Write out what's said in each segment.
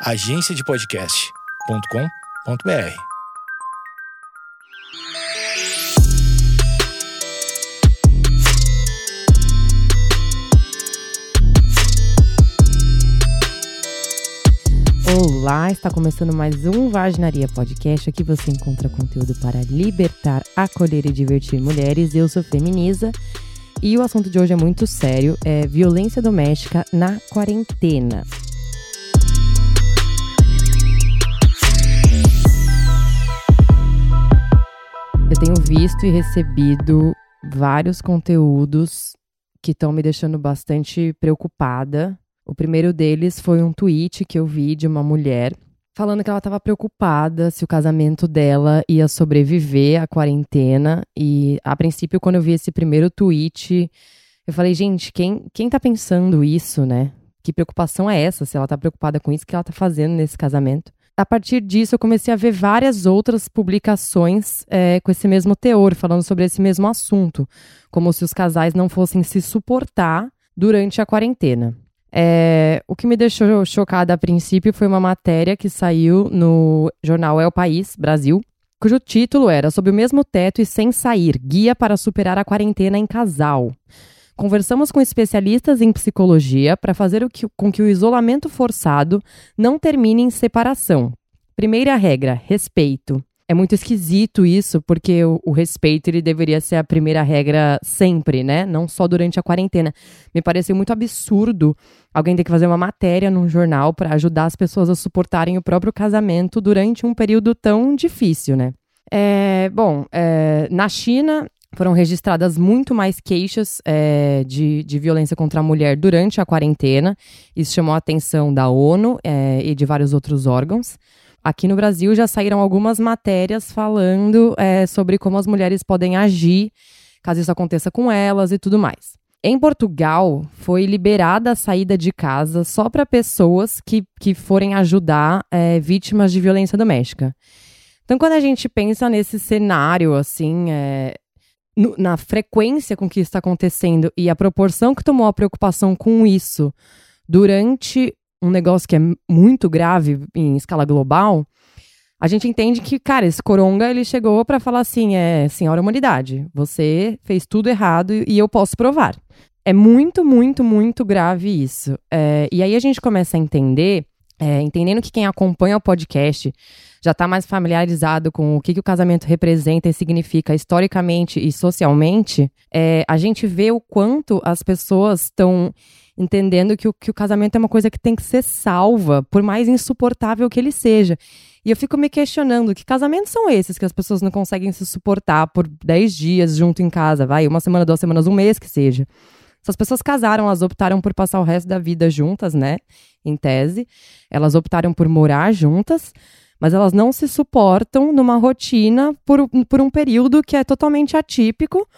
agenciadepodcast.com.br. Olá, está começando mais um Vaginaria Podcast. Aqui você encontra conteúdo para libertar, acolher e divertir mulheres. Eu sou Feminiza e o assunto de hoje é muito sério, é violência doméstica na quarentena. Tenho visto e recebido vários conteúdos que estão me deixando bastante preocupada. O primeiro deles foi um tweet que eu vi de uma mulher falando que ela estava preocupada se o casamento dela ia sobreviver à quarentena. E a princípio, quando eu vi esse primeiro tweet, eu falei, gente, quem, quem tá pensando isso, né? Que preocupação é essa? Se ela tá preocupada com isso, que ela tá fazendo nesse casamento? A partir disso, eu comecei a ver várias outras publicações é, com esse mesmo teor, falando sobre esse mesmo assunto, como se os casais não fossem se suportar durante a quarentena. É, o que me deixou chocada a princípio foi uma matéria que saiu no jornal É o País, Brasil, cujo título era Sob o mesmo teto e sem sair Guia para superar a quarentena em casal. Conversamos com especialistas em psicologia para fazer que, com que o isolamento forçado não termine em separação. Primeira regra: respeito. É muito esquisito isso, porque o, o, respeito ele deveria ser a primeira regra sempre, né? Não só durante a quarentena. Me pareceu muito absurdo alguém ter que fazer uma matéria num jornal para ajudar as pessoas a suportarem o próprio casamento durante um período tão difícil, né? É, bom, é, na China, foram registradas muito mais queixas é, de, de violência contra a mulher durante a quarentena. Isso chamou a atenção da ONU é, e de vários outros órgãos. Aqui no Brasil já saíram algumas matérias falando é, sobre como as mulheres podem agir caso isso aconteça com elas e tudo mais. Em Portugal, foi liberada a saída de casa só para pessoas que, que forem ajudar é, vítimas de violência doméstica. Então, quando a gente pensa nesse cenário, assim, é, no, na frequência com que isso está acontecendo e a proporção que tomou a preocupação com isso durante um negócio que é muito grave em escala global, a gente entende que, cara, esse coronga ele chegou para falar assim, é, senhora humanidade, você fez tudo errado e eu posso provar. É muito, muito, muito grave isso. É, e aí a gente começa a entender, é, entendendo que quem acompanha o podcast já está mais familiarizado com o que, que o casamento representa e significa historicamente e socialmente, é, a gente vê o quanto as pessoas estão entendendo que o, que o casamento é uma coisa que tem que ser salva, por mais insuportável que ele seja. E eu fico me questionando, que casamentos são esses que as pessoas não conseguem se suportar por 10 dias junto em casa, vai, uma semana, duas semanas, um mês que seja. Se as pessoas casaram, elas optaram por passar o resto da vida juntas, né? Em tese. Elas optaram por morar juntas mas elas não se suportam numa rotina por, por um período que é totalmente atípico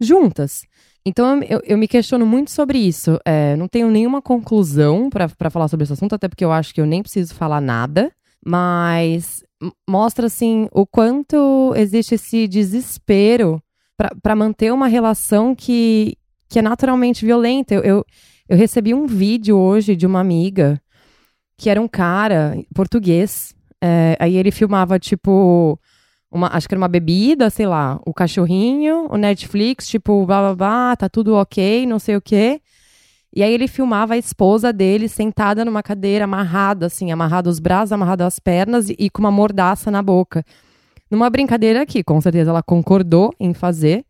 juntas. Então eu, eu me questiono muito sobre isso. É, não tenho nenhuma conclusão para falar sobre esse assunto, até porque eu acho que eu nem preciso falar nada, mas mostra assim o quanto existe esse desespero para manter uma relação que, que é naturalmente violenta. Eu, eu, eu recebi um vídeo hoje de uma amiga que era um cara português é, aí ele filmava, tipo, uma, acho que era uma bebida, sei lá, o cachorrinho, o Netflix, tipo, blá blá blá, tá tudo ok, não sei o quê. E aí ele filmava a esposa dele sentada numa cadeira, amarrada, assim, amarrada os braços, amarrada as pernas e, e com uma mordaça na boca. Numa brincadeira que, com certeza, ela concordou em fazer.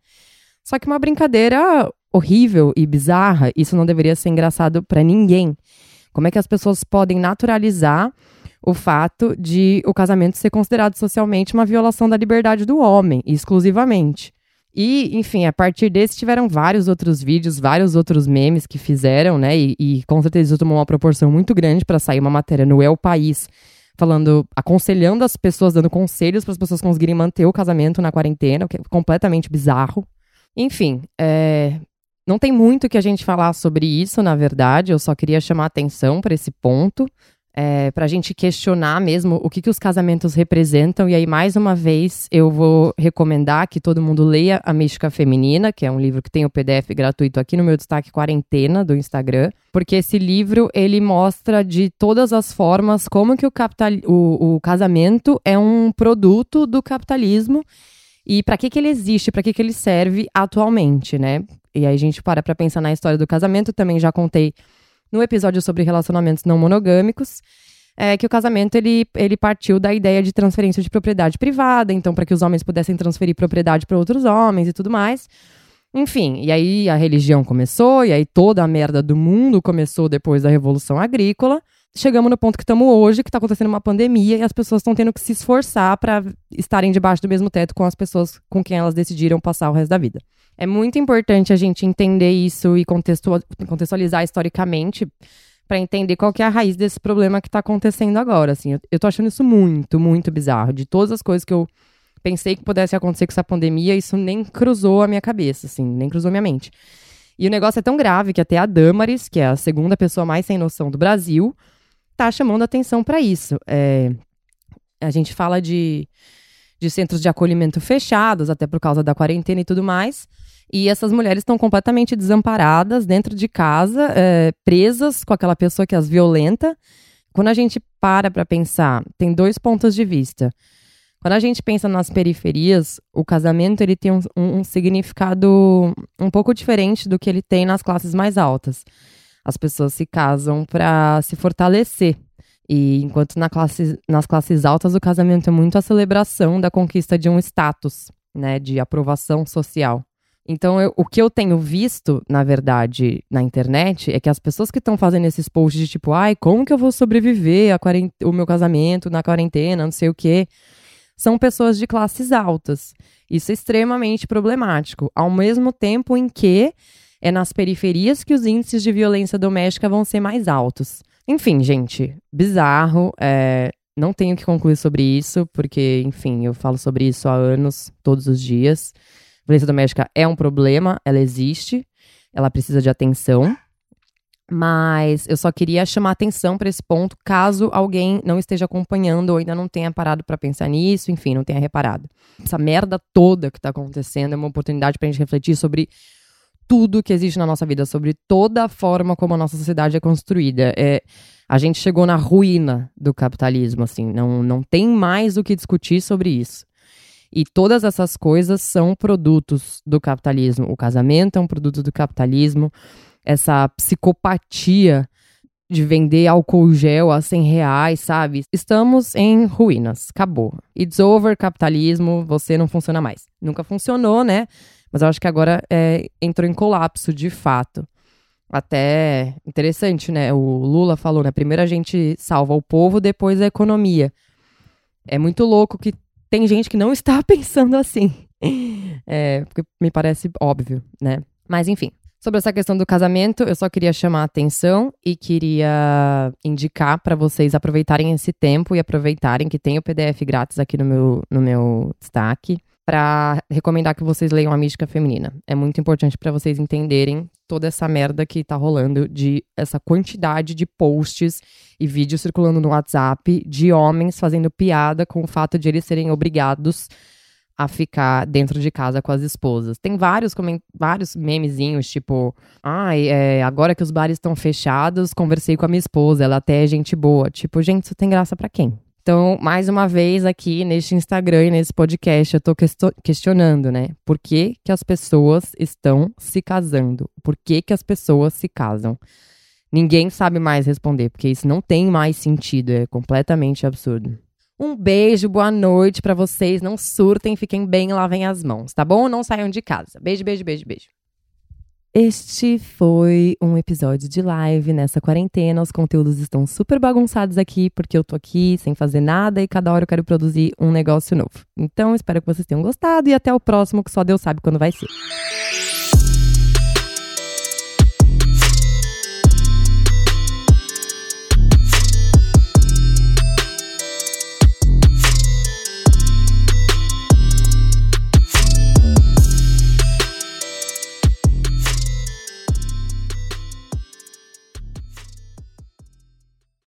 Só que uma brincadeira horrível e bizarra. Isso não deveria ser engraçado para ninguém. Como é que as pessoas podem naturalizar o fato de o casamento ser considerado socialmente uma violação da liberdade do homem, exclusivamente. E, enfim, a partir desse tiveram vários outros vídeos, vários outros memes que fizeram, né? E, e com certeza isso tomou uma proporção muito grande para sair uma matéria no El País falando, aconselhando as pessoas, dando conselhos para as pessoas conseguirem manter o casamento na quarentena, o que é completamente bizarro. Enfim, é, não tem muito que a gente falar sobre isso, na verdade. Eu só queria chamar atenção para esse ponto. É, para a gente questionar mesmo o que, que os casamentos representam. E aí, mais uma vez, eu vou recomendar que todo mundo leia A Mística Feminina, que é um livro que tem o PDF gratuito aqui no meu destaque quarentena do Instagram, porque esse livro ele mostra de todas as formas como que o, capital, o, o casamento é um produto do capitalismo e para que, que ele existe, para que, que ele serve atualmente, né? E aí a gente para para pensar na história do casamento, também já contei no episódio sobre relacionamentos não monogâmicos, é que o casamento ele, ele partiu da ideia de transferência de propriedade privada, então para que os homens pudessem transferir propriedade para outros homens e tudo mais. Enfim, e aí a religião começou, e aí toda a merda do mundo começou depois da Revolução Agrícola. Chegamos no ponto que estamos hoje, que está acontecendo uma pandemia e as pessoas estão tendo que se esforçar para estarem debaixo do mesmo teto com as pessoas com quem elas decidiram passar o resto da vida. É muito importante a gente entender isso e contextualizar historicamente para entender qual que é a raiz desse problema que está acontecendo agora. Assim, eu, eu tô achando isso muito, muito bizarro. De todas as coisas que eu pensei que pudesse acontecer com essa pandemia, isso nem cruzou a minha cabeça, assim, nem cruzou minha mente. E o negócio é tão grave que até a Damaris, que é a segunda pessoa mais sem noção do Brasil, tá chamando atenção para isso. É, a gente fala de, de centros de acolhimento fechados, até por causa da quarentena e tudo mais. E essas mulheres estão completamente desamparadas dentro de casa, é, presas com aquela pessoa que as violenta. Quando a gente para para pensar, tem dois pontos de vista. Quando a gente pensa nas periferias, o casamento ele tem um, um, um significado um pouco diferente do que ele tem nas classes mais altas. As pessoas se casam para se fortalecer. E enquanto na classe, nas classes altas o casamento é muito a celebração da conquista de um status, né, de aprovação social. Então, eu, o que eu tenho visto, na verdade, na internet, é que as pessoas que estão fazendo esses posts de tipo, ai, como que eu vou sobreviver o meu casamento na quarentena, não sei o quê, são pessoas de classes altas. Isso é extremamente problemático. Ao mesmo tempo em que é nas periferias que os índices de violência doméstica vão ser mais altos. Enfim, gente, bizarro. É, não tenho que concluir sobre isso, porque, enfim, eu falo sobre isso há anos, todos os dias. Violência doméstica é um problema, ela existe, ela precisa de atenção. Mas eu só queria chamar atenção para esse ponto, caso alguém não esteja acompanhando ou ainda não tenha parado para pensar nisso, enfim, não tenha reparado. Essa merda toda que está acontecendo é uma oportunidade para a gente refletir sobre tudo que existe na nossa vida, sobre toda a forma como a nossa sociedade é construída. É, a gente chegou na ruína do capitalismo, assim, não, não tem mais o que discutir sobre isso. E todas essas coisas são produtos do capitalismo. O casamento é um produto do capitalismo. Essa psicopatia de vender álcool gel a 100 reais, sabe? Estamos em ruínas. Acabou. It's over, capitalismo, você não funciona mais. Nunca funcionou, né? Mas eu acho que agora é, entrou em colapso, de fato. Até interessante, né? O Lula falou, né? Primeiro a gente salva o povo, depois a economia. É muito louco que tem gente que não está pensando assim. É, porque me parece óbvio, né? Mas enfim. Sobre essa questão do casamento, eu só queria chamar a atenção e queria indicar para vocês aproveitarem esse tempo e aproveitarem que tem o PDF grátis aqui no meu, no meu destaque para recomendar que vocês leiam a Mística Feminina. É muito importante para vocês entenderem toda essa merda que tá rolando de essa quantidade de posts e vídeos circulando no WhatsApp de homens fazendo piada com o fato de eles serem obrigados a ficar dentro de casa com as esposas. Tem vários, vários memezinhos, tipo, ai, ah, é, agora que os bares estão fechados, conversei com a minha esposa, ela até é gente boa. Tipo, gente, isso tem graça para quem? Então, mais uma vez aqui neste Instagram e nesse podcast, eu tô questionando, né? Por que, que as pessoas estão se casando? Por que, que as pessoas se casam? Ninguém sabe mais responder, porque isso não tem mais sentido, é completamente absurdo. Um beijo, boa noite para vocês. Não surtem, fiquem bem, lavem as mãos, tá bom? Não saiam de casa. Beijo, beijo, beijo, beijo. Este foi um episódio de live nessa quarentena. Os conteúdos estão super bagunçados aqui, porque eu tô aqui sem fazer nada e cada hora eu quero produzir um negócio novo. Então, espero que vocês tenham gostado e até o próximo, que só Deus sabe quando vai ser.